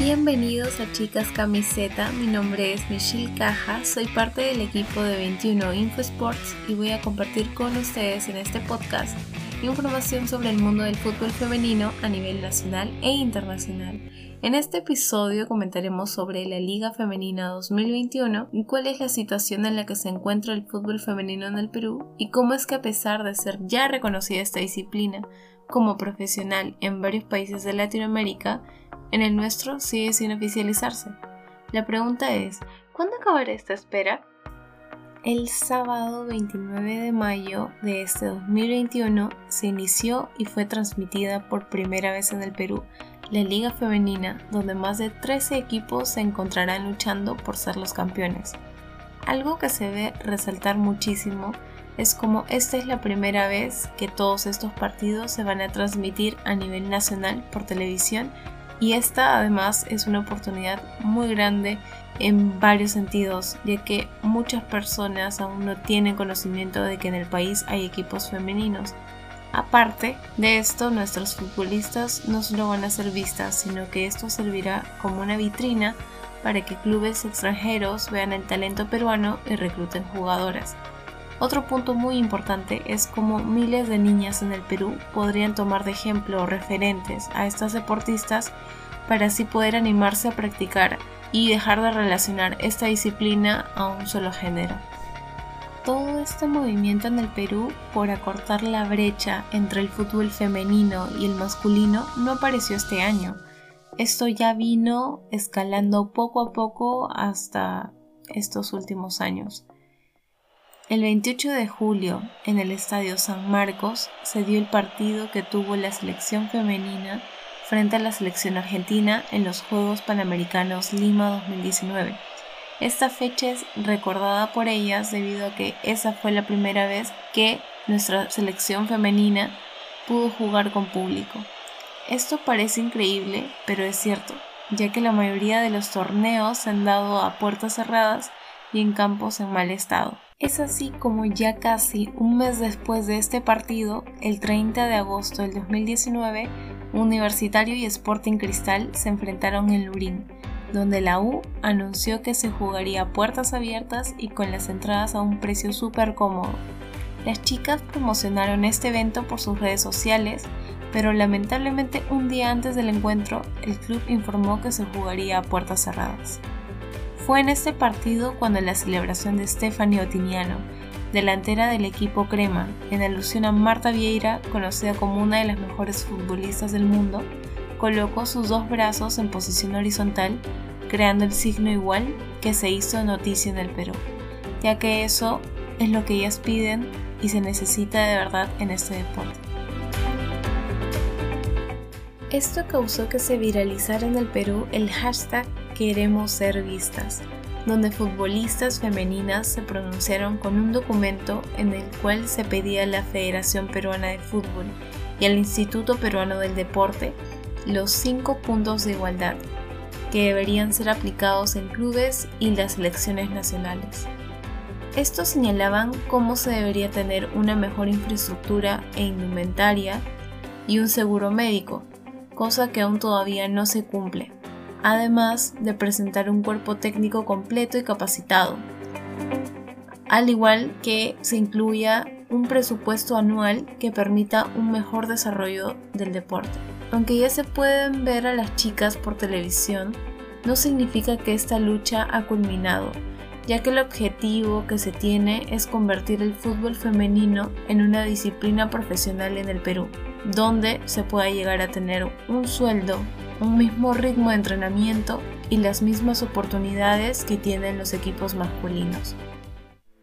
Bienvenidos a Chicas Camiseta, mi nombre es Michelle Caja, soy parte del equipo de 21 InfoSports y voy a compartir con ustedes en este podcast información sobre el mundo del fútbol femenino a nivel nacional e internacional. En este episodio comentaremos sobre la Liga Femenina 2021 y cuál es la situación en la que se encuentra el fútbol femenino en el Perú y cómo es que a pesar de ser ya reconocida esta disciplina como profesional en varios países de Latinoamérica, en el nuestro sigue sin oficializarse. La pregunta es, ¿cuándo acabará esta espera? El sábado 29 de mayo de este 2021 se inició y fue transmitida por primera vez en el Perú la Liga Femenina, donde más de 13 equipos se encontrarán luchando por ser los campeones. Algo que se ve resaltar muchísimo es como esta es la primera vez que todos estos partidos se van a transmitir a nivel nacional por televisión y esta además es una oportunidad muy grande en varios sentidos, ya que muchas personas aún no tienen conocimiento de que en el país hay equipos femeninos. Aparte de esto, nuestros futbolistas no solo van a ser vistas, sino que esto servirá como una vitrina para que clubes extranjeros vean el talento peruano y recluten jugadoras. Otro punto muy importante es cómo miles de niñas en el Perú podrían tomar de ejemplo o referentes a estas deportistas para así poder animarse a practicar y dejar de relacionar esta disciplina a un solo género. Todo este movimiento en el Perú por acortar la brecha entre el fútbol femenino y el masculino no apareció este año. Esto ya vino escalando poco a poco hasta estos últimos años. El 28 de julio, en el Estadio San Marcos, se dio el partido que tuvo la selección femenina frente a la selección argentina en los Juegos Panamericanos Lima 2019. Esta fecha es recordada por ellas debido a que esa fue la primera vez que nuestra selección femenina pudo jugar con público. Esto parece increíble, pero es cierto, ya que la mayoría de los torneos se han dado a puertas cerradas y en campos en mal estado. Es así como ya casi un mes después de este partido, el 30 de agosto del 2019, Universitario y Sporting Cristal se enfrentaron en Lurín, donde la U anunció que se jugaría a puertas abiertas y con las entradas a un precio súper cómodo. Las chicas promocionaron este evento por sus redes sociales, pero lamentablemente un día antes del encuentro el club informó que se jugaría a puertas cerradas. Fue en este partido cuando la celebración de Stephanie Otiniano, delantera del equipo Crema, en alusión a Marta Vieira, conocida como una de las mejores futbolistas del mundo, colocó sus dos brazos en posición horizontal, creando el signo igual que se hizo noticia en el Perú, ya que eso es lo que ellas piden y se necesita de verdad en este deporte. Esto causó que se viralizara en el Perú el hashtag Queremos ser vistas, donde futbolistas femeninas se pronunciaron con un documento en el cual se pedía a la Federación Peruana de Fútbol y al Instituto Peruano del Deporte los cinco puntos de igualdad que deberían ser aplicados en clubes y las selecciones nacionales. Estos señalaban cómo se debería tener una mejor infraestructura e indumentaria y un seguro médico, cosa que aún todavía no se cumple además de presentar un cuerpo técnico completo y capacitado, al igual que se incluya un presupuesto anual que permita un mejor desarrollo del deporte. Aunque ya se pueden ver a las chicas por televisión, no significa que esta lucha ha culminado, ya que el objetivo que se tiene es convertir el fútbol femenino en una disciplina profesional en el Perú, donde se pueda llegar a tener un sueldo un mismo ritmo de entrenamiento y las mismas oportunidades que tienen los equipos masculinos.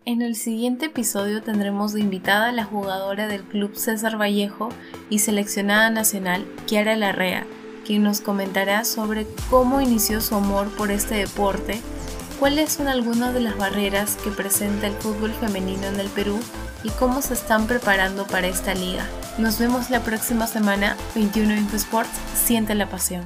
En el siguiente episodio tendremos de invitada a la jugadora del club César Vallejo y seleccionada nacional Kiara Larrea, quien nos comentará sobre cómo inició su amor por este deporte, cuáles son algunas de las barreras que presenta el fútbol femenino en el Perú y cómo se están preparando para esta liga. Nos vemos la próxima semana, 21 Info Sports, siente la pasión.